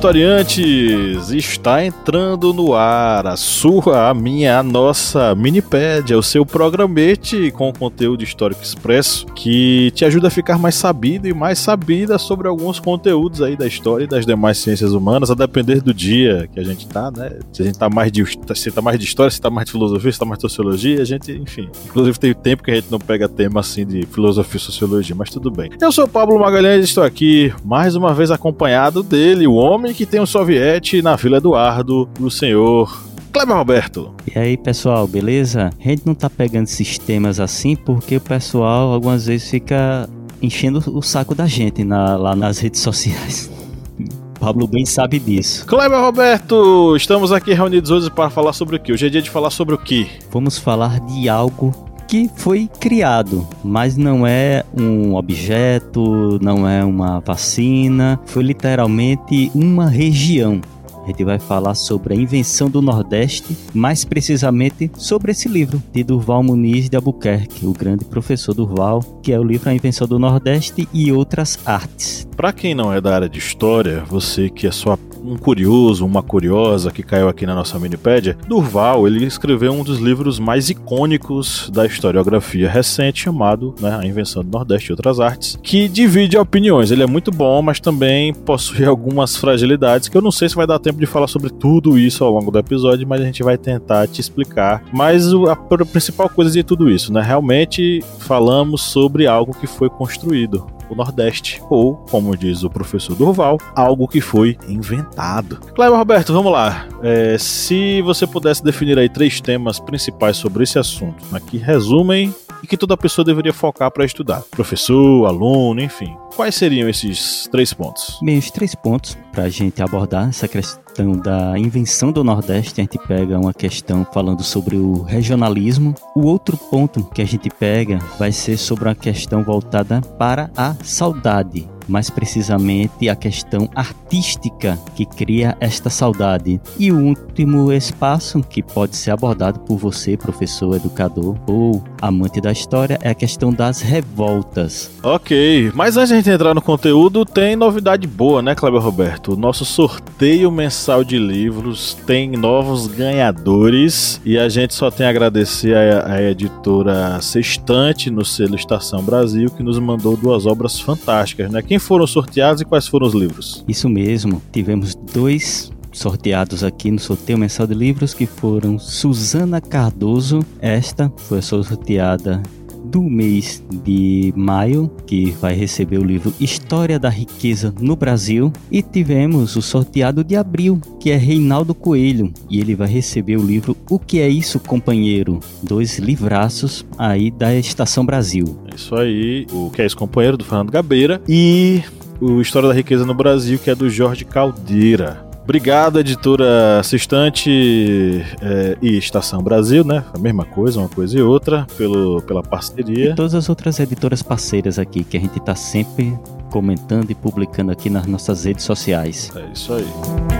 Historiantes! Está entrando no ar a sua, a minha, a nossa Minipédia, o seu programete com conteúdo histórico expresso que te ajuda a ficar mais sabido e mais sabida sobre alguns conteúdos aí da história e das demais ciências humanas, a depender do dia que a gente tá, né? Se a gente tá mais de, se tá mais de história, se tá mais de filosofia, se tá mais de sociologia, a gente, enfim. Inclusive tem tempo que a gente não pega tema assim de filosofia e sociologia, mas tudo bem. Eu sou o Pablo Magalhães e estou aqui mais uma vez acompanhado dele, o homem que tem um soviete na Vila Eduardo, o senhor Kleber Roberto. E aí, pessoal, beleza? A gente não tá pegando sistemas assim porque o pessoal algumas vezes fica enchendo o saco da gente na, lá nas redes sociais. Pablo bem sabe disso. Kleber Roberto, estamos aqui reunidos hoje para falar sobre o que? Hoje é dia de falar sobre o que? Vamos falar de algo que foi criado, mas não é um objeto, não é uma vacina, foi literalmente uma região. A gente vai falar sobre a invenção do Nordeste, mais precisamente sobre esse livro de Durval Muniz de Albuquerque, o grande professor Durval, que é o livro A Invenção do Nordeste e Outras Artes. Para quem não é da área de história, você que é só um curioso, uma curiosa que caiu aqui na nossa minipédia, Durval, ele escreveu um dos livros mais icônicos da historiografia recente, chamado né, A Invenção do Nordeste e Outras Artes, que divide opiniões. Ele é muito bom, mas também possui algumas fragilidades que eu não sei se vai dar tempo de falar sobre tudo isso ao longo do episódio, mas a gente vai tentar te explicar. Mas a principal coisa de tudo isso, né? Realmente falamos sobre algo que foi construído o Nordeste, ou, como diz o professor Durval, algo que foi inventado. Cleber Roberto, vamos lá. É, se você pudesse definir aí três temas principais sobre esse assunto, né, que resumem e que toda pessoa deveria focar para estudar, professor, aluno, enfim, quais seriam esses três pontos? Bem, os três pontos para a gente abordar essa questão da invenção do Nordeste, a gente pega uma questão falando sobre o regionalismo. O outro ponto que a gente pega vai ser sobre a questão voltada para a saudade mais precisamente a questão artística que cria esta saudade. E o último espaço que pode ser abordado por você, professor, educador ou amante da história, é a questão das revoltas. Ok, mas antes de entrar no conteúdo, tem novidade boa, né, Cleber Roberto? O nosso sorteio mensal de livros tem novos ganhadores e a gente só tem a agradecer a, a editora Sextante no selo Estação Brasil que nos mandou duas obras fantásticas, né? Quem foram sorteados e quais foram os livros? Isso mesmo, tivemos dois sorteados aqui no sorteio mensal de livros que foram Suzana Cardoso, esta foi sorteada do mês de maio, que vai receber o livro História da Riqueza no Brasil, e tivemos o sorteado de abril, que é Reinaldo Coelho, e ele vai receber o livro O que é isso, companheiro? Dois livraços aí da Estação Brasil. É isso aí, o que é isso, companheiro do Fernando Gabeira e o História da Riqueza no Brasil, que é do Jorge Caldeira. Obrigado, editora Assistante é, e Estação Brasil, né? A mesma coisa, uma coisa e outra, pelo, pela parceria. E todas as outras editoras parceiras aqui, que a gente está sempre comentando e publicando aqui nas nossas redes sociais. É isso aí.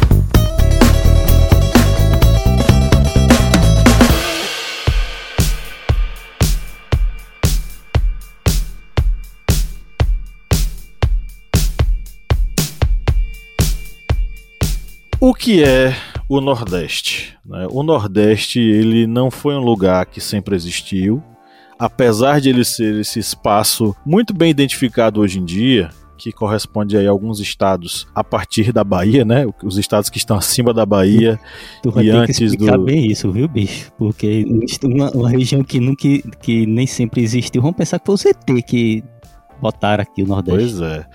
O que é o Nordeste. Né? O Nordeste ele não foi um lugar que sempre existiu, apesar de ele ser esse espaço muito bem identificado hoje em dia, que corresponde a alguns estados a partir da Bahia, né? Os estados que estão acima da Bahia tu vai e ter antes que explicar do bem isso, viu, bicho? Porque uma, uma região que nunca que nem sempre existiu, vamos pensar que foi o ZT que botaram aqui o Nordeste. Pois é.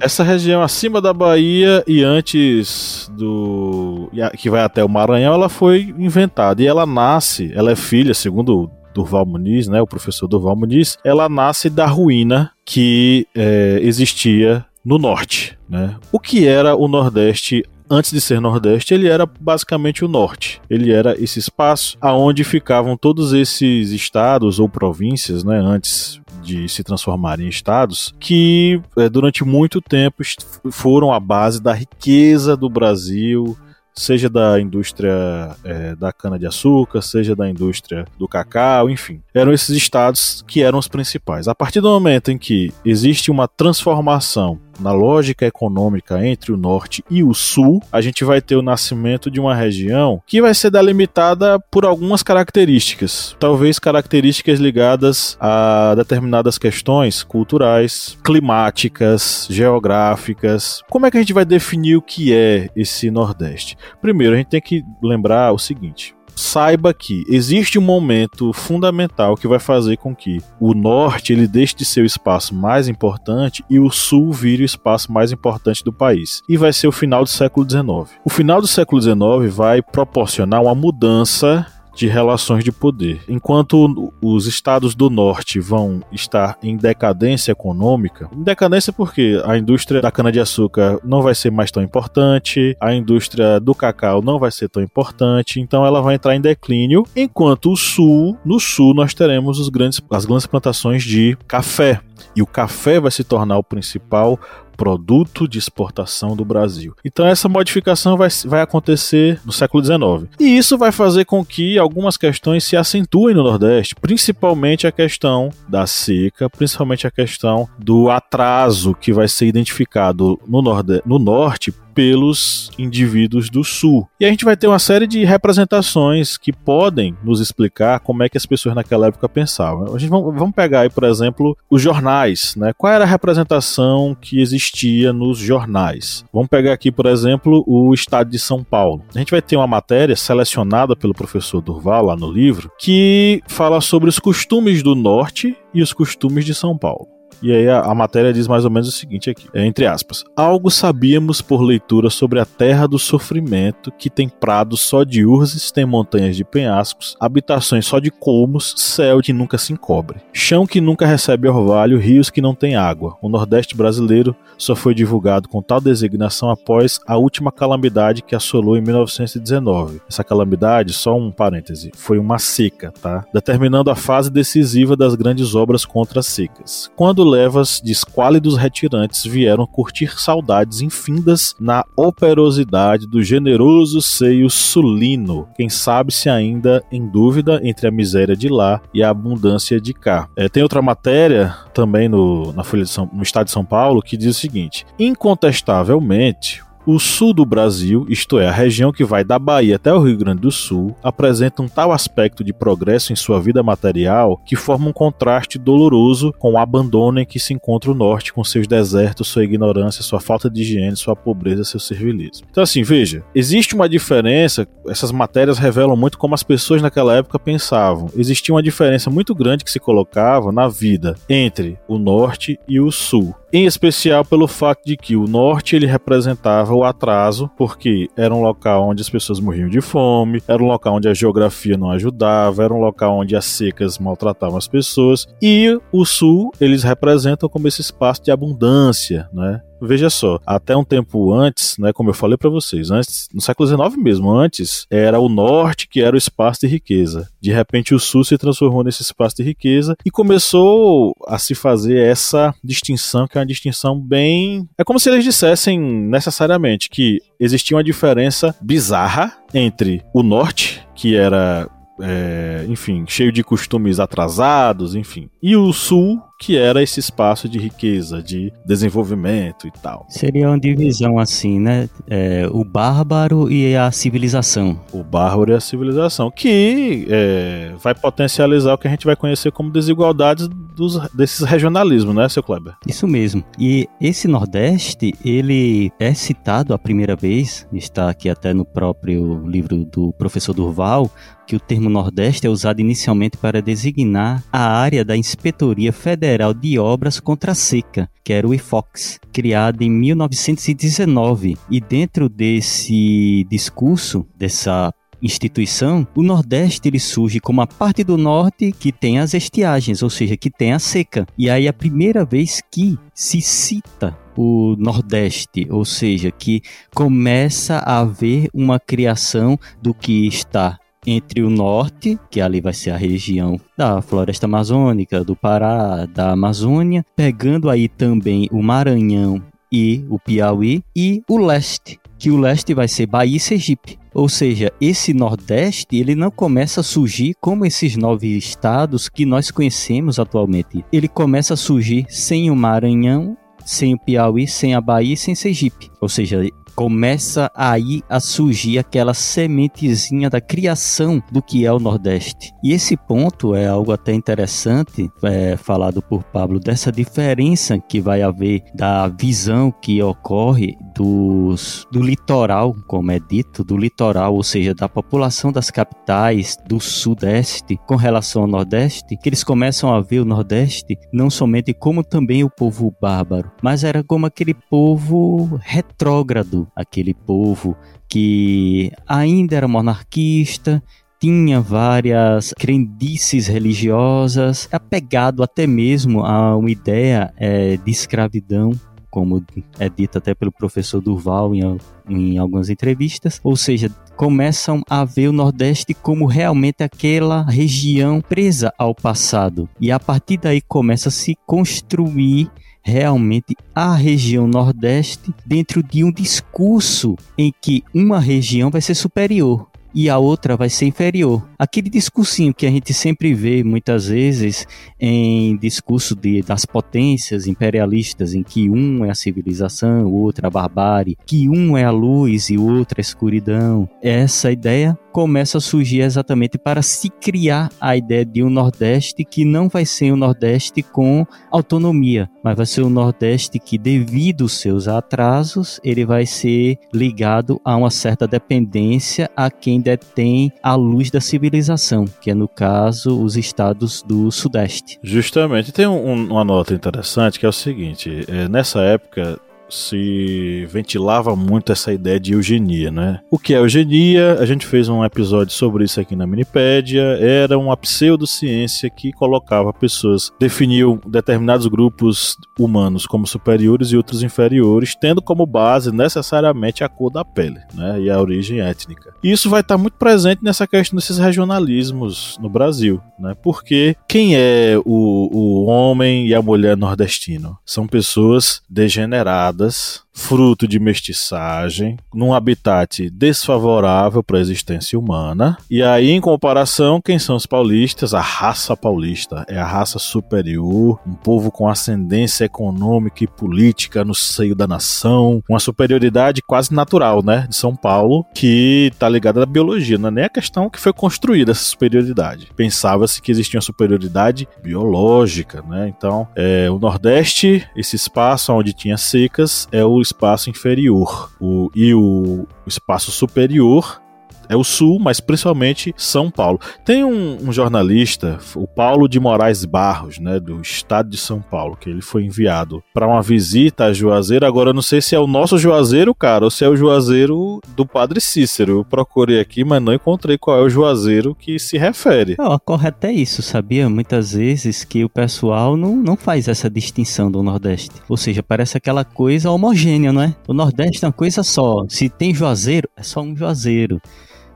Essa região acima da Bahia e antes do que vai até o Maranhão, ela foi inventada e ela nasce, ela é filha, segundo Durval Muniz, né, o professor Durval Muniz, ela nasce da ruína que é, existia no norte. Né? O que era o Nordeste antes de ser Nordeste, ele era basicamente o Norte. Ele era esse espaço aonde ficavam todos esses estados ou províncias, né, antes de se transformarem em estados, que é, durante muito tempo foram a base da riqueza do Brasil, seja da indústria é, da cana-de-açúcar, seja da indústria do cacau, enfim. Eram esses estados que eram os principais. A partir do momento em que existe uma transformação na lógica econômica entre o norte e o sul, a gente vai ter o nascimento de uma região que vai ser delimitada por algumas características, talvez características ligadas a determinadas questões culturais, climáticas, geográficas. Como é que a gente vai definir o que é esse Nordeste? Primeiro, a gente tem que lembrar o seguinte: saiba que existe um momento fundamental que vai fazer com que o norte ele deixe de ser o espaço mais importante e o sul vire o espaço mais importante do país. E vai ser o final do século XIX. O final do século XIX vai proporcionar uma mudança de relações de poder. Enquanto os estados do norte vão estar em decadência econômica, em decadência porque a indústria da cana-de-açúcar não vai ser mais tão importante, a indústria do cacau não vai ser tão importante, então ela vai entrar em declínio, enquanto o sul, no sul nós teremos os grandes, as grandes plantações de café. E o café vai se tornar o principal produto de exportação do Brasil. Então essa modificação vai, vai acontecer no século XIX. E isso vai fazer com que algumas questões se acentuem no Nordeste, principalmente a questão da seca, principalmente a questão do atraso que vai ser identificado no, no norte pelos indivíduos do Sul. E a gente vai ter uma série de representações que podem nos explicar como é que as pessoas naquela época pensavam. A gente vamos pegar aí, por exemplo, os jornais, né? Qual era a representação que existia nos jornais? Vamos pegar aqui, por exemplo, o Estado de São Paulo. A gente vai ter uma matéria selecionada pelo professor Durval lá no livro que fala sobre os costumes do Norte e os costumes de São Paulo. E aí a, a, matéria diz mais ou menos o seguinte aqui, é, entre aspas. Algo sabíamos por leitura sobre a terra do sofrimento, que tem prados só de urzes, tem montanhas de penhascos, habitações só de colmos, céu que nunca se encobre, chão que nunca recebe orvalho, rios que não têm água. O Nordeste brasileiro só foi divulgado com tal designação após a última calamidade que assolou em 1919. Essa calamidade, só um parêntese, foi uma seca, tá? Determinando a fase decisiva das grandes obras contra as secas. Quando levas de esquálidos retirantes vieram curtir saudades infindas na operosidade do generoso seio sulino, quem sabe se ainda em dúvida entre a miséria de lá e a abundância de cá. É, tem outra matéria também no, na Folha São, no Estado de São Paulo que diz o seguinte: incontestavelmente, o sul do Brasil, isto é, a região que vai da Bahia até o Rio Grande do Sul, apresenta um tal aspecto de progresso em sua vida material que forma um contraste doloroso com o abandono em que se encontra o norte, com seus desertos, sua ignorância, sua falta de higiene, sua pobreza, seu servilismo. Então, assim, veja, existe uma diferença, essas matérias revelam muito como as pessoas naquela época pensavam. Existia uma diferença muito grande que se colocava na vida entre o norte e o sul em especial pelo fato de que o norte ele representava o atraso, porque era um local onde as pessoas morriam de fome, era um local onde a geografia não ajudava, era um local onde as secas maltratavam as pessoas, e o sul eles representam como esse espaço de abundância, né? Veja só, até um tempo antes, né, como eu falei para vocês, antes, no século XIX mesmo, antes era o norte que era o espaço de riqueza. De repente o sul se transformou nesse espaço de riqueza e começou a se fazer essa distinção, que é uma distinção bem, é como se eles dissessem necessariamente que existia uma diferença bizarra entre o norte, que era é, enfim, cheio de costumes atrasados, enfim. E o Sul, que era esse espaço de riqueza, de desenvolvimento e tal. Seria uma divisão assim, né? É, o bárbaro e a civilização. O bárbaro e a civilização, que é, vai potencializar o que a gente vai conhecer como desigualdades dos, desses regionalismos, né, seu Kleber? Isso mesmo. E esse Nordeste, ele é citado a primeira vez, está aqui até no próprio livro do professor Durval, que o termo Nordeste é usado inicialmente para designar a área da Inspetoria Federal de Obras contra a Seca, que era o IFOX, criada em 1919. E dentro desse discurso, dessa instituição, o Nordeste ele surge como a parte do norte que tem as estiagens, ou seja, que tem a seca. E aí a primeira vez que se cita o Nordeste, ou seja, que começa a haver uma criação do que está entre o norte, que ali vai ser a região da floresta amazônica, do Pará, da Amazônia, pegando aí também o Maranhão e o Piauí, e o leste, que o leste vai ser Bahia e Sergipe. Ou seja, esse Nordeste ele não começa a surgir como esses nove estados que nós conhecemos atualmente. Ele começa a surgir sem o Maranhão, sem o Piauí, sem a Bahia e sem Sergipe. Ou seja, começa aí a surgir aquela sementezinha da criação do que é o Nordeste. E esse ponto é algo até interessante, é, falado por Pablo, dessa diferença que vai haver da visão que ocorre dos, do litoral, como é dito, do litoral, ou seja, da população das capitais do Sudeste com relação ao Nordeste, que eles começam a ver o Nordeste não somente como também o povo bárbaro, mas era como aquele povo retrógrado, aquele povo que ainda era monarquista, tinha várias crendices religiosas, apegado até mesmo a uma ideia é, de escravidão, como é dito até pelo professor Durval em, em algumas entrevistas, ou seja, começam a ver o Nordeste como realmente aquela região presa ao passado. E a partir daí começa a se construir realmente a região Nordeste dentro de um discurso em que uma região vai ser superior e a outra vai ser inferior. Aquele discursinho que a gente sempre vê muitas vezes em discurso de, das potências imperialistas, em que um é a civilização, o outro é a barbárie, que um é a luz e o outro é a escuridão. Essa ideia começa a surgir exatamente para se criar a ideia de um Nordeste que não vai ser um Nordeste com autonomia, mas vai ser um Nordeste que, devido aos seus atrasos, ele vai ser ligado a uma certa dependência a quem detém a luz da civilização, que é no caso os estados do Sudeste. Justamente. Tem um, uma nota interessante que é o seguinte: é, nessa época se ventilava muito essa ideia de eugenia, né? O que é eugenia? A gente fez um episódio sobre isso aqui na Minipédia. Era uma pseudociência que colocava pessoas, definiam determinados grupos humanos como superiores e outros inferiores, tendo como base necessariamente a cor da pele, né? E a origem étnica. E isso vai estar muito presente nessa questão desses regionalismos no Brasil, né? Porque quem é o, o homem e a mulher nordestino? São pessoas degeneradas This. Fruto de mestiçagem, num habitat desfavorável para a existência humana. E aí, em comparação, quem são os paulistas? A raça paulista é a raça superior, um povo com ascendência econômica e política no seio da nação, uma superioridade quase natural, né, de São Paulo, que está ligada à biologia, não é nem a questão que foi construída essa superioridade. Pensava-se que existia uma superioridade biológica, né? Então, é, o Nordeste, esse espaço onde tinha secas, é o espaço inferior. O, e o, espaço superior é o Sul, mas principalmente São Paulo. Tem um, um, jornalista, o Paulo de Moraes Barros, né, do estado de São Paulo, que ele foi enviado para uma visita a Juazeiro. Agora eu não sei se é o nosso Juazeiro, cara, ou se é o Juazeiro do Padre Cícero. Eu procurei aqui, mas não encontrei qual é o Juazeiro que se refere. Não, correto é isso, sabia? Muitas vezes que o pessoal não, não faz essa distinção do Nordeste. Ou seja, parece aquela coisa homogênea, não é? O Nordeste é uma coisa só. Se tem Juazeiro, é só um Juazeiro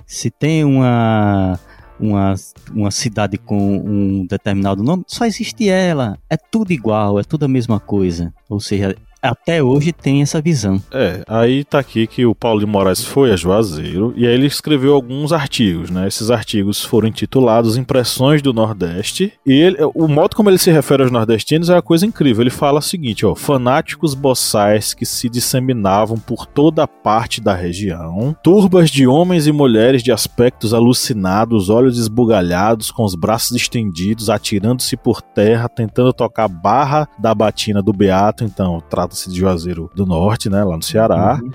se tem uma, uma, uma cidade com um determinado nome, só existe ela. É tudo igual, é tudo a mesma coisa. Ou seja, até hoje tem essa visão. É, aí tá aqui que o Paulo de Moraes foi a Juazeiro e aí ele escreveu alguns artigos, né? Esses artigos foram intitulados Impressões do Nordeste e ele, o modo como ele se refere aos nordestinos é uma coisa incrível. Ele fala o seguinte, ó, fanáticos boçais que se disseminavam por toda a parte da região, turbas de homens e mulheres de aspectos alucinados, olhos esbugalhados, com os braços estendidos, atirando-se por terra, tentando tocar barra da batina do Beato, então trata-se de Juazeiro do Norte, né, lá no Ceará. Uhum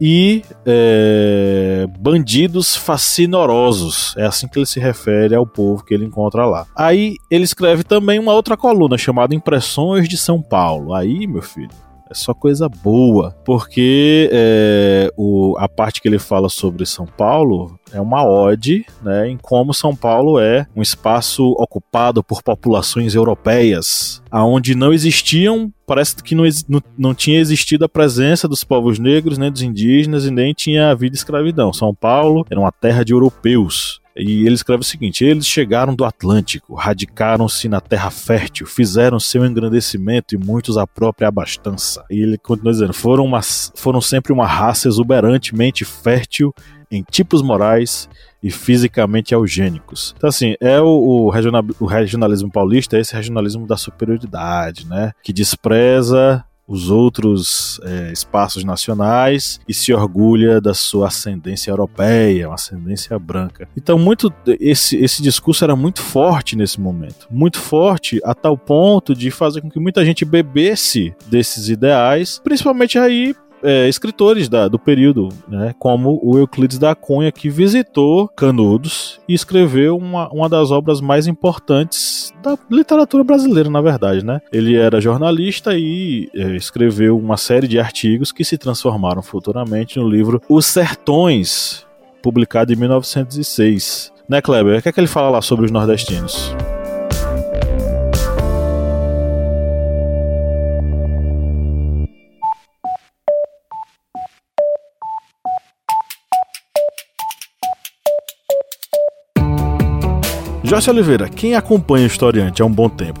e é, bandidos fascinorosos. É assim que ele se refere ao povo que ele encontra lá. Aí ele escreve também uma outra coluna chamada Impressões de São Paulo. Aí, meu filho, é só coisa boa, porque é, o, a parte que ele fala sobre São Paulo é uma ode né, em como São Paulo é um espaço ocupado por populações europeias, aonde não existiam, parece que não, não, não tinha existido a presença dos povos negros, nem dos indígenas, e nem tinha havido escravidão. São Paulo era uma terra de europeus. E ele escreve o seguinte: eles chegaram do Atlântico, radicaram-se na terra fértil, fizeram seu engrandecimento e muitos a própria abastança. E ele continua dizendo: foram, uma, foram sempre uma raça exuberantemente fértil em tipos morais e fisicamente eugênicos. Então, assim, é o, o, regional, o regionalismo paulista, é esse regionalismo da superioridade, né? Que despreza os outros é, espaços nacionais e se orgulha da sua ascendência europeia, uma ascendência branca. Então, muito esse, esse discurso era muito forte nesse momento, muito forte a tal ponto de fazer com que muita gente bebesse desses ideais, principalmente aí é, escritores da, do período, né, como o Euclides da Cunha, que visitou Canudos e escreveu uma, uma das obras mais importantes da literatura brasileira, na verdade. Né? Ele era jornalista e é, escreveu uma série de artigos que se transformaram futuramente no livro Os Sertões, publicado em 1906. Né, Kleber? O que é que ele fala lá sobre os nordestinos? Joyce Oliveira, quem acompanha o Historiante há um bom tempo,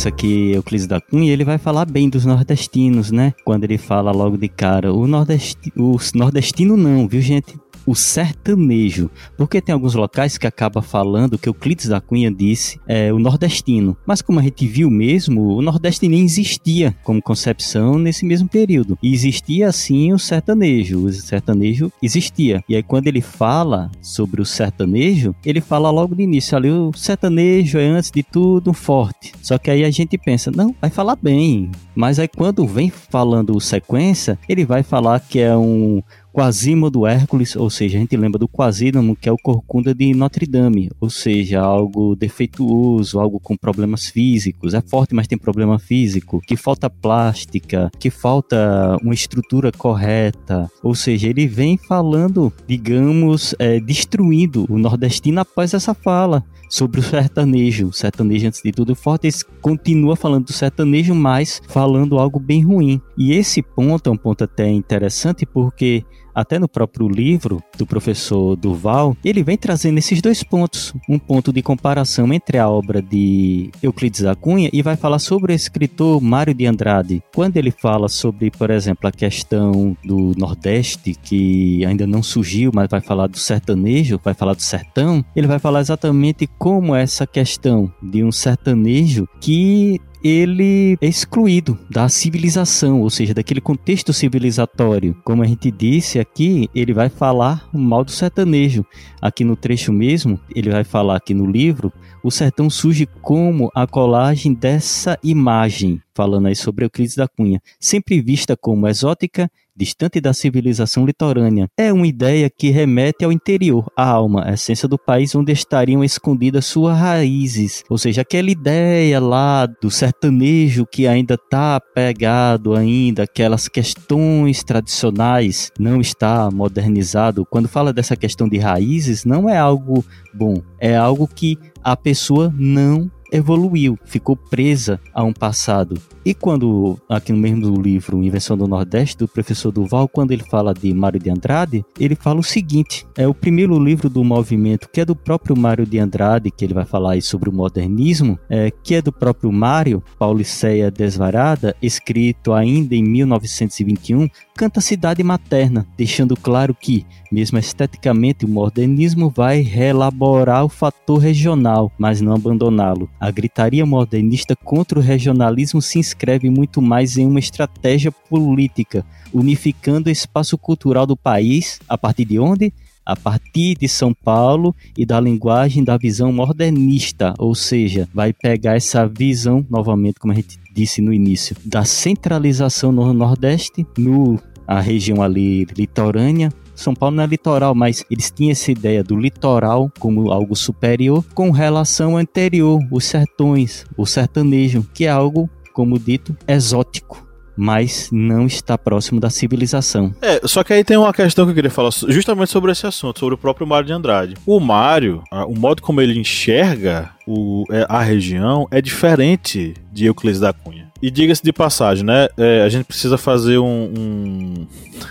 Pensa que Euclides da Cunha, ele vai falar bem dos nordestinos, né? Quando ele fala logo de cara, o, nordesti o nordestino não, viu gente? O sertanejo, porque tem alguns locais que acaba falando que o Clites da Cunha disse é o nordestino, mas como a gente viu mesmo, o nordeste nem existia como concepção nesse mesmo período. E existia assim o sertanejo, o sertanejo existia. E aí quando ele fala sobre o sertanejo, ele fala logo de início ali, o sertanejo é antes de tudo forte. Só que aí a gente pensa, não, vai falar bem. Mas aí quando vem falando sequência, ele vai falar que é um Quasímodo Hércules, ou seja, a gente lembra do Quasímodo, que é o corcunda de Notre Dame, ou seja, algo defeituoso, algo com problemas físicos, é forte, mas tem problema físico, que falta plástica, que falta uma estrutura correta, ou seja, ele vem falando, digamos, é, destruindo o nordestino após essa fala sobre o sertanejo. O sertanejo, antes de tudo, Fortes continua falando do sertanejo, mas falando algo bem ruim. E esse ponto é um ponto até interessante porque até no próprio livro do professor Duval, ele vem trazendo esses dois pontos. Um ponto de comparação entre a obra de Euclides da Cunha e vai falar sobre o escritor Mário de Andrade. Quando ele fala sobre, por exemplo, a questão do Nordeste, que ainda não surgiu, mas vai falar do sertanejo, vai falar do sertão, ele vai falar exatamente como essa questão de um sertanejo que ele é excluído da civilização, ou seja, daquele contexto civilizatório. Como a gente disse aqui, ele vai falar mal do sertanejo. Aqui no trecho mesmo, ele vai falar aqui no livro, o sertão surge como a colagem dessa imagem, falando aí sobre Euclides da Cunha, sempre vista como exótica distante da civilização litorânea. É uma ideia que remete ao interior, à alma, à essência do país onde estariam escondidas suas raízes. Ou seja, aquela ideia lá do sertanejo que ainda está pegado ainda, aquelas questões tradicionais, não está modernizado. Quando fala dessa questão de raízes, não é algo bom, é algo que a pessoa não evoluiu, ficou presa a um passado. E quando, aqui no mesmo livro Invenção do Nordeste, do professor Duval, quando ele fala de Mário de Andrade, ele fala o seguinte: é o primeiro livro do movimento, que é do próprio Mário de Andrade, que ele vai falar aí sobre o modernismo, é, que é do próprio Mário, Pauliceia Desvarada, escrito ainda em 1921, canta cidade materna, deixando claro que, mesmo esteticamente, o modernismo vai reelaborar o fator regional, mas não abandoná-lo. A gritaria modernista contra o regionalismo se inscreve muito mais em uma estratégia política, unificando o espaço cultural do país, a partir de onde? a partir de São Paulo e da linguagem da visão modernista, ou seja, vai pegar essa visão, novamente, como a gente disse no início, da centralização no Nordeste, no a região ali litorânea, são Paulo não é litoral, mas eles tinham essa ideia do litoral como algo superior com relação ao anterior, os sertões, o sertanejo, que é algo, como dito, exótico mas não está próximo da civilização. É, só que aí tem uma questão que eu queria falar justamente sobre esse assunto, sobre o próprio Mário de Andrade. O Mário, o modo como ele enxerga o, é, a região é diferente de Euclides da Cunha. E diga-se de passagem, né? É, a gente precisa fazer um. um...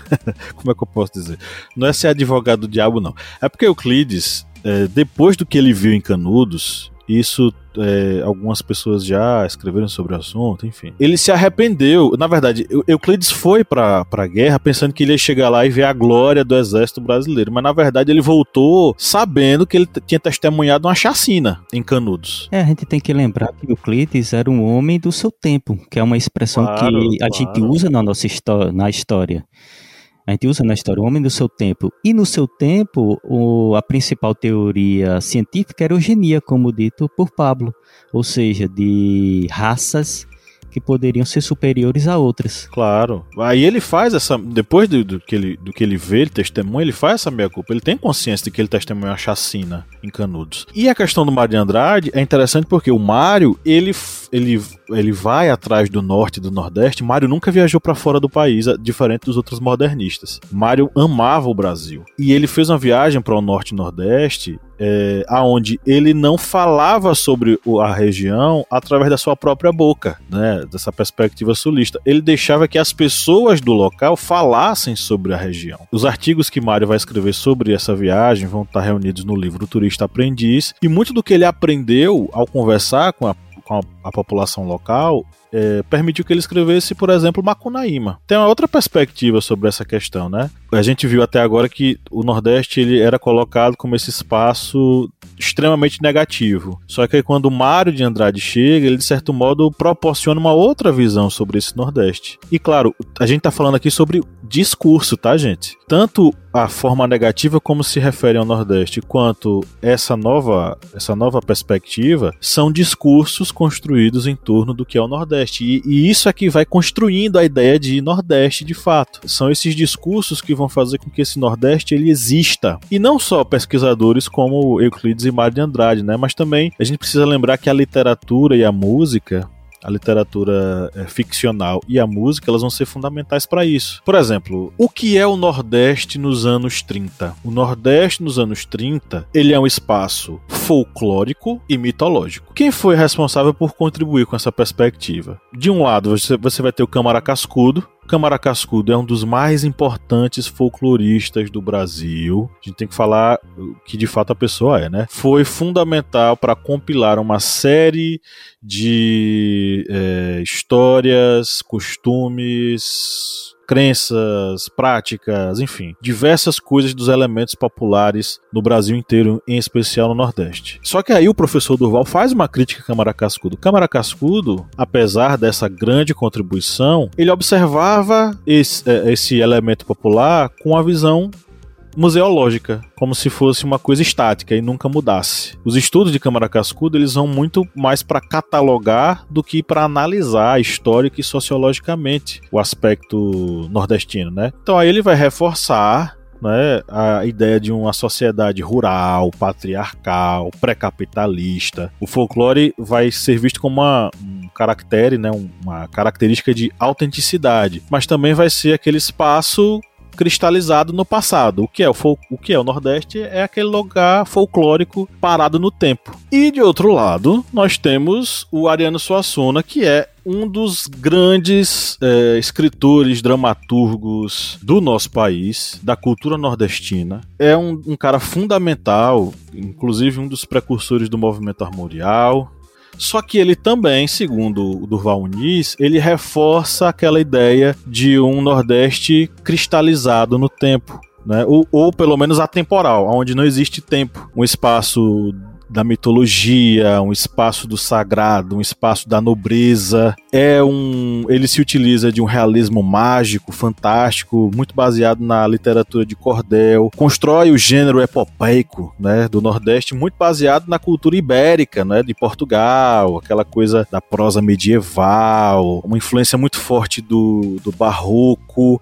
Como é que eu posso dizer? Não é ser advogado do diabo, não. É porque Euclides, é, depois do que ele viu em Canudos, isso é, algumas pessoas já escreveram sobre o assunto, enfim. Ele se arrependeu. Na verdade, Euclides foi para a guerra pensando que ele ia chegar lá e ver a glória do exército brasileiro, mas na verdade ele voltou sabendo que ele tinha testemunhado uma chacina em Canudos. É, a gente tem que lembrar que Euclides era um homem do seu tempo, que é uma expressão claro, que a claro. gente usa na nossa história, na história. A gente usa na história o homem do seu tempo. E no seu tempo, o, a principal teoria científica era eugenia, como dito por Pablo, ou seja, de raças que poderiam ser superiores a outras. Claro. Aí ele faz essa. Depois do, do, que, ele, do que ele vê, ele testemunha, ele faz essa meia-culpa. Ele tem consciência de que ele testemunha a chacina em Canudos. E a questão do Mário de Andrade é interessante porque o Mário, ele, ele, ele vai atrás do norte e do nordeste. Mário nunca viajou para fora do país, diferente dos outros modernistas. Mário amava o Brasil. E ele fez uma viagem para o norte e nordeste é, aonde ele não falava sobre a região através da sua própria boca, né, dessa perspectiva sulista. Ele deixava que as pessoas do local falassem sobre a região. Os artigos que Mário vai escrever sobre essa viagem vão estar reunidos no livro Turista Aprendiz, e muito do que ele aprendeu ao conversar com a com a, a, população local, é, permitiu que ele escrevesse, por exemplo, Macunaíma. Tem uma outra perspectiva sobre essa questão, né? A gente viu até agora que o Nordeste ele era colocado como esse espaço extremamente negativo. Só que aí, quando o Mário de Andrade chega, ele de certo modo proporciona uma outra visão sobre esse Nordeste. E claro, a gente tá falando aqui sobre discurso, tá, gente? Tanto a forma negativa como se refere ao Nordeste, quanto essa nova, essa nova perspectiva, são discursos construídos em torno do que é o Nordeste. E, e isso é que vai construindo a ideia de Nordeste de fato. São esses discursos que vão fazer com que esse Nordeste ele exista. E não só pesquisadores como Euclides e Mário de Andrade, né? Mas também a gente precisa lembrar que a literatura e a música a literatura é, ficcional e a música, elas vão ser fundamentais para isso. Por exemplo, o que é o Nordeste nos anos 30? O Nordeste nos anos 30, ele é um espaço folclórico e mitológico. Quem foi responsável por contribuir com essa perspectiva? De um lado, você, você vai ter o Câmara Cascudo, Câmara Cascudo é um dos mais importantes folcloristas do Brasil. A gente tem que falar que de fato a pessoa é, né? Foi fundamental para compilar uma série de é, histórias, costumes, crenças, práticas, enfim, diversas coisas dos elementos populares no Brasil inteiro, em especial no Nordeste. Só que aí o professor Durval faz uma crítica a Câmara Cascudo. Câmara Cascudo, apesar dessa grande contribuição, ele observava esse, é, esse elemento popular com a visão museológica, como se fosse uma coisa estática e nunca mudasse. Os estudos de Câmara Cascudo eles vão muito mais para catalogar do que para analisar histórica e sociologicamente o aspecto nordestino, né? Então aí ele vai reforçar né, a ideia de uma sociedade rural, patriarcal, pré-capitalista. O folclore vai ser visto como uma, um caractere, né, uma característica de autenticidade, mas também vai ser aquele espaço cristalizado no passado. O que é o, o que é o Nordeste é aquele lugar folclórico parado no tempo. E de outro lado, nós temos o Ariano Suassuna, que é um dos grandes é, escritores, dramaturgos do nosso país, da cultura nordestina. É um, um cara fundamental, inclusive um dos precursores do movimento armorial, só que ele também, segundo o Durval Muniz, ele reforça aquela ideia de um Nordeste cristalizado no tempo. Né? Ou, ou pelo menos atemporal, onde não existe tempo, um espaço da mitologia, um espaço do sagrado, um espaço da nobreza. É um, ele se utiliza de um realismo mágico, fantástico, muito baseado na literatura de cordel. Constrói o gênero epopeico, né, do Nordeste, muito baseado na cultura ibérica, né, de Portugal, aquela coisa da prosa medieval, uma influência muito forte do, do barroco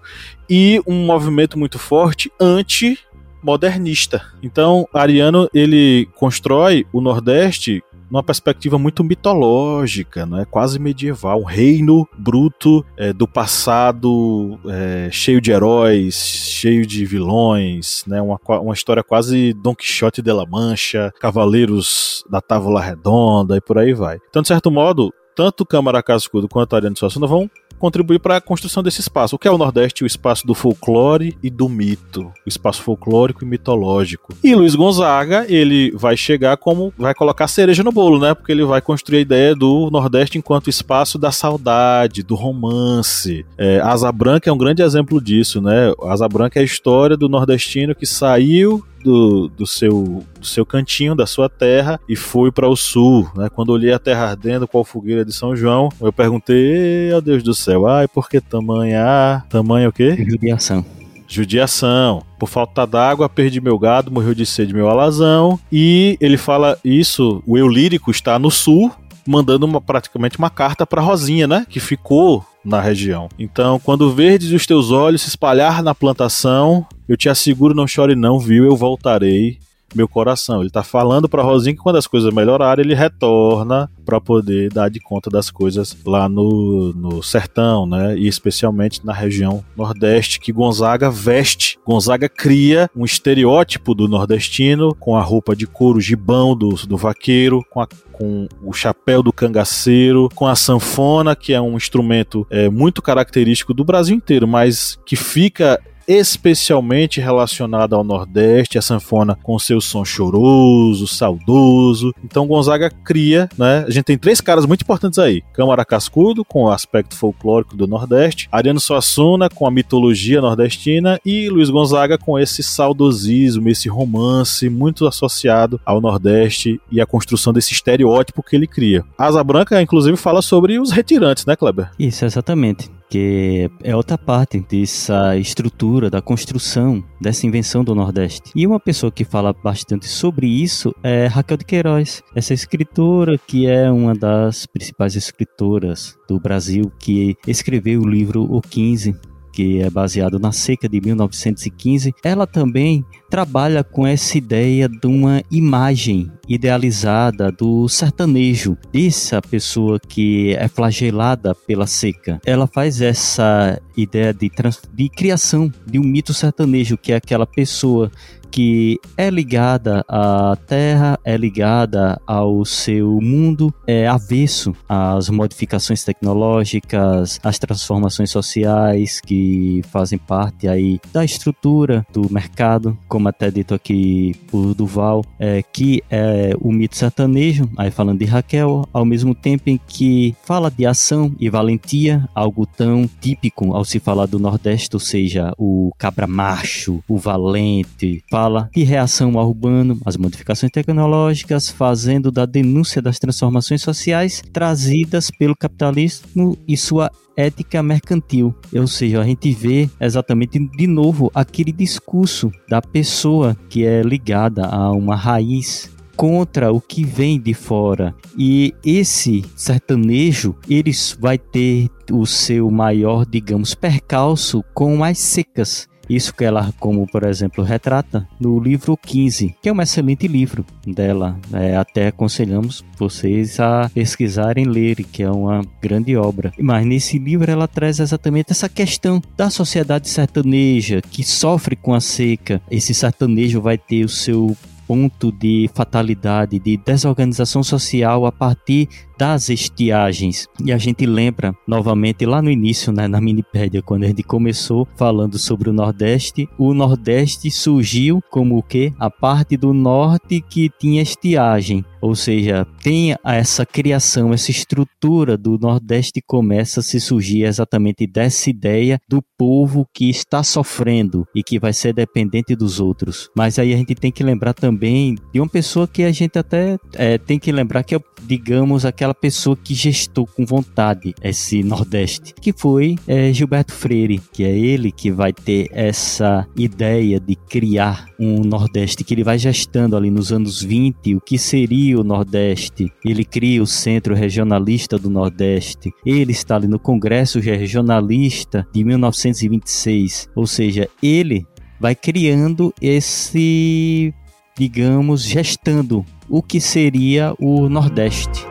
e um movimento muito forte anti modernista. Então, Ariano ele constrói o Nordeste numa perspectiva muito mitológica, né? quase medieval, um reino bruto é, do passado, é, cheio de heróis, cheio de vilões, né? uma, uma história quase Don Quixote de la Mancha, cavaleiros da Távola Redonda e por aí vai. Então, de certo modo, tanto Câmara Cascudo quanto Ariano Suassuna vão contribuir para a construção desse espaço. O que é o Nordeste? O espaço do folclore e do mito, o espaço folclórico e mitológico. E Luiz Gonzaga, ele vai chegar como vai colocar cereja no bolo, né? Porque ele vai construir a ideia do Nordeste enquanto espaço da saudade, do romance. É, Asa Branca é um grande exemplo disso, né? Asa Branca é a história do nordestino que saiu do, do, seu, do seu cantinho, da sua terra, e fui para o sul. Né? Quando olhei a terra ardendo com a fogueira de São João, eu perguntei, oh Deus do céu, ai, por que tamanha? Tamanha o quê? Judiação. Judiação. Por falta d'água, perdi meu gado, morreu de sede meu alazão. E ele fala isso, o eu lírico está no sul, mandando uma, praticamente uma carta para Rosinha, né? Que ficou na região. Então, quando verdes os teus olhos se espalhar na plantação, eu te asseguro, não chore não, viu? Eu voltarei meu coração. Ele tá falando para Rosinha que quando as coisas melhorarem, ele retorna para poder dar de conta das coisas lá no, no sertão, né? E especialmente na região nordeste que Gonzaga veste. Gonzaga cria um estereótipo do nordestino com a roupa de couro gibão do, do vaqueiro, com a com o chapéu do cangaceiro, com a sanfona, que é um instrumento é, muito característico do Brasil inteiro, mas que fica especialmente relacionada ao Nordeste, a sanfona com seu som choroso, saudoso. Então Gonzaga cria, né? A gente tem três caras muito importantes aí: Câmara Cascudo, com o aspecto folclórico do Nordeste, Ariano Suassuna, com a mitologia nordestina, e Luiz Gonzaga com esse saudosismo, esse romance muito associado ao Nordeste e a construção desse estereótipo que ele cria. Asa Branca, inclusive, fala sobre os retirantes, né, Kleber? Isso, exatamente que é outra parte dessa estrutura, da construção dessa invenção do Nordeste. E uma pessoa que fala bastante sobre isso é Raquel de Queiroz, essa escritora que é uma das principais escritoras do Brasil, que escreveu o livro O 15, que é baseado na seca de 1915, ela também trabalha com essa ideia de uma imagem idealizada do sertanejo, dessa pessoa que é flagelada pela seca. Ela faz essa ideia de, de criação de um mito sertanejo, que é aquela pessoa que é ligada à Terra, é ligada ao seu mundo, é avesso às modificações tecnológicas, às transformações sociais que fazem parte aí da estrutura do mercado, como até dito aqui por Duval, é, que é o mito sertanejo, aí falando de Raquel, ao mesmo tempo em que fala de ação e valentia, algo tão típico ao se falar do Nordeste, ou seja, o cabra macho, o valente, fala de reação ao urbano, as modificações tecnológicas, fazendo da denúncia das transformações sociais trazidas pelo capitalismo e sua ética mercantil. Ou seja, a gente vê exatamente de novo aquele discurso da pessoa que é ligada a uma raiz contra o que vem de fora. E esse sertanejo, eles vai ter o seu maior, digamos, percalço com as secas. Isso que ela, como por exemplo, retrata no livro 15, que é um excelente livro dela. É, até aconselhamos vocês a pesquisarem ler, que é uma grande obra. Mas nesse livro ela traz exatamente essa questão da sociedade sertaneja que sofre com a seca. Esse sertanejo vai ter o seu ponto de fatalidade, de desorganização social a partir das estiagens. E a gente lembra novamente lá no início, né, na Minipédia, quando a gente começou falando sobre o Nordeste, o Nordeste surgiu como o que? A parte do norte que tinha estiagem. Ou seja, tem essa criação, essa estrutura do Nordeste começa a se surgir exatamente dessa ideia do povo que está sofrendo e que vai ser dependente dos outros. Mas aí a gente tem que lembrar também de uma pessoa que a gente até é, tem que lembrar que é, digamos, aquela aquela pessoa que gestou com vontade esse Nordeste, que foi é, Gilberto Freire, que é ele que vai ter essa ideia de criar um Nordeste, que ele vai gestando ali nos anos 20 o que seria o Nordeste. Ele cria o Centro Regionalista do Nordeste. Ele está ali no Congresso Regionalista de 1926, ou seja, ele vai criando esse, digamos, gestando o que seria o Nordeste.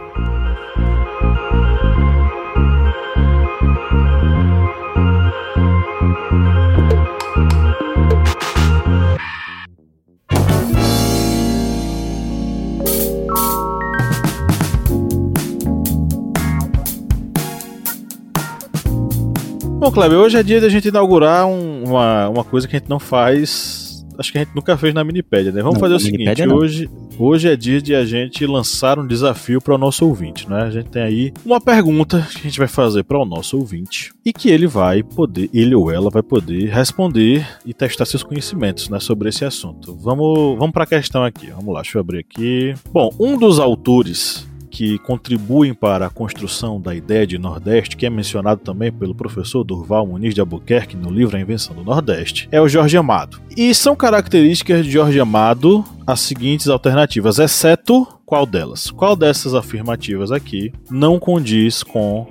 Bom, Kleber, hoje é dia de a gente inaugurar um, uma, uma coisa que a gente não faz. Acho que a gente nunca fez na Minipédia, né? Vamos não, fazer o seguinte: hoje, hoje é dia de a gente lançar um desafio para o nosso ouvinte, né? A gente tem aí uma pergunta que a gente vai fazer para o nosso ouvinte e que ele vai poder, ele ou ela vai poder responder e testar seus conhecimentos, né, sobre esse assunto. Vamos, vamos para a questão aqui. Vamos lá, deixa eu abrir aqui. Bom, um dos autores que contribuem para a construção da ideia de Nordeste, que é mencionado também pelo professor Durval Muniz de Albuquerque no livro A Invenção do Nordeste, é o Jorge Amado. E são características de Jorge Amado as seguintes alternativas, exceto qual delas? Qual dessas afirmativas aqui não condiz com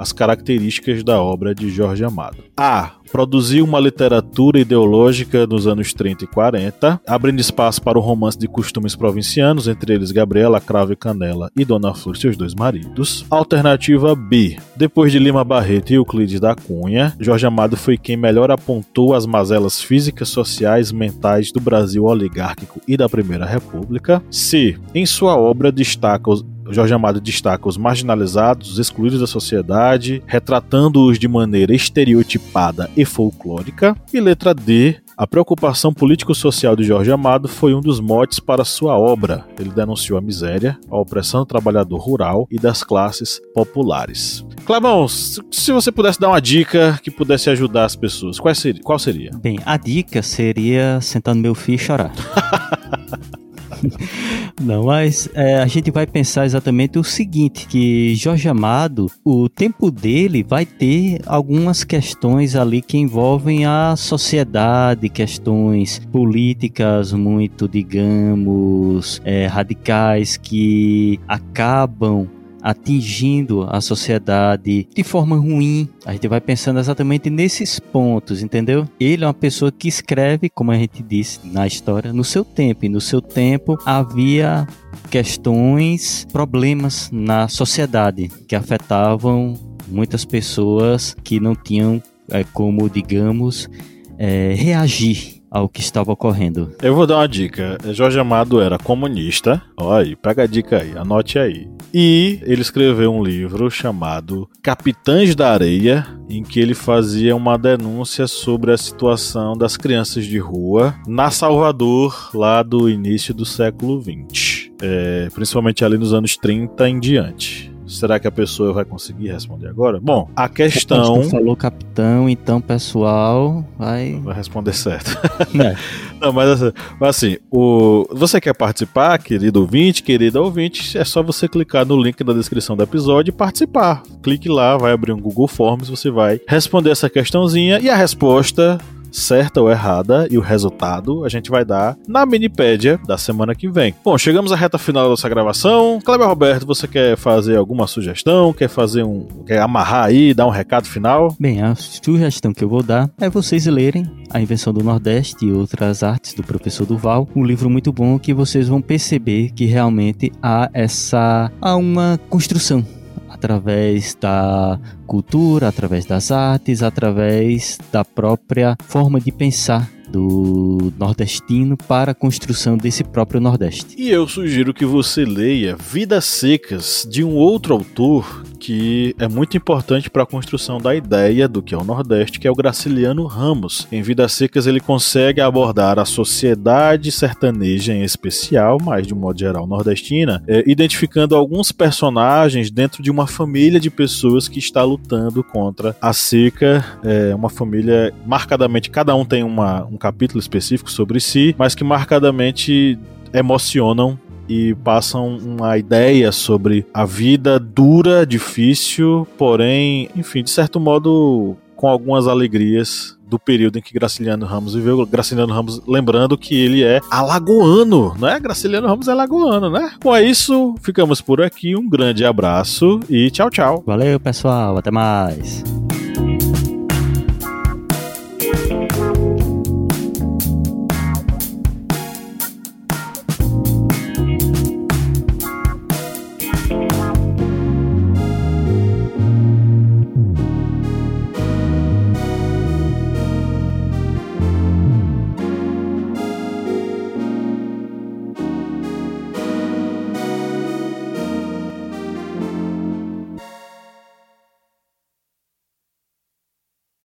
as características da obra de Jorge Amado? A produziu uma literatura ideológica nos anos 30 e 40, abrindo espaço para o romance de costumes provincianos, entre eles Gabriela Cravo e Canela e Dona Flor, seus dois maridos. Alternativa B. Depois de Lima Barreto e Euclides da Cunha, Jorge Amado foi quem melhor apontou as mazelas físicas, sociais, mentais do Brasil oligárquico e da Primeira República. C. Em sua obra destaca os Jorge Amado destaca os marginalizados, os excluídos da sociedade, retratando-os de maneira estereotipada e folclórica. E letra D, a preocupação político-social de Jorge Amado foi um dos motes para sua obra. Ele denunciou a miséria, a opressão do trabalhador rural e das classes populares. Clavão, se você pudesse dar uma dica que pudesse ajudar as pessoas, qual seria? Qual seria? Bem, a dica seria sentar no meu filho e chorar. Não, mas é, a gente vai pensar exatamente o seguinte, que Jorge Amado, o tempo dele vai ter algumas questões ali que envolvem a sociedade, questões políticas muito, digamos, é, radicais que acabam atingindo a sociedade de forma ruim. A gente vai pensando exatamente nesses pontos, entendeu? Ele é uma pessoa que escreve, como a gente disse na história, no seu tempo. E no seu tempo havia questões, problemas na sociedade que afetavam muitas pessoas que não tinham é, como, digamos, é, reagir ao que estava ocorrendo. Eu vou dar uma dica. Jorge Amado era comunista. Olha aí, pega a dica aí, anote aí. E ele escreveu um livro chamado Capitães da Areia, em que ele fazia uma denúncia sobre a situação das crianças de rua na Salvador, lá do início do século XX. É, principalmente ali nos anos 30 em diante. Será que a pessoa vai conseguir responder agora? Bom, a questão. Você falou capitão, então pessoal vai. Vai responder certo. É. Não, mas assim, mas assim, o... você quer participar, querido ouvinte, querida ouvinte, é só você clicar no link da descrição do episódio e participar. Clique lá, vai abrir um Google Forms, você vai responder essa questãozinha e a resposta certa ou errada e o resultado a gente vai dar na minipédia da semana que vem. Bom, chegamos à reta final da nossa gravação. Kleber Roberto, você quer fazer alguma sugestão? Quer fazer um. quer amarrar aí, dar um recado final? Bem, a sugestão que eu vou dar é vocês lerem A Invenção do Nordeste e Outras Artes do professor Duval. Um livro muito bom que vocês vão perceber que realmente há essa. há uma construção através da cultura, através das artes, através da própria forma de pensar do nordestino para a construção desse próprio Nordeste. E eu sugiro que você leia Vidas Secas de um outro autor que é muito importante para a construção da ideia do que é o Nordeste, que é o Graciliano Ramos. Em Vidas Secas ele consegue abordar a sociedade sertaneja em especial, mas de um modo geral nordestina, é, identificando alguns personagens dentro de uma família de pessoas que está lutando contra a seca, é uma família marcadamente cada um tem uma, um capítulo específico sobre si, mas que marcadamente emocionam e passam uma ideia sobre a vida dura, difícil, porém, enfim, de certo modo, com algumas alegrias do período em que Graciliano Ramos viveu. Graciliano Ramos, lembrando que ele é alagoano, né? Graciliano Ramos é alagoano, né? Com isso, ficamos por aqui. Um grande abraço e tchau, tchau. Valeu, pessoal. Até mais.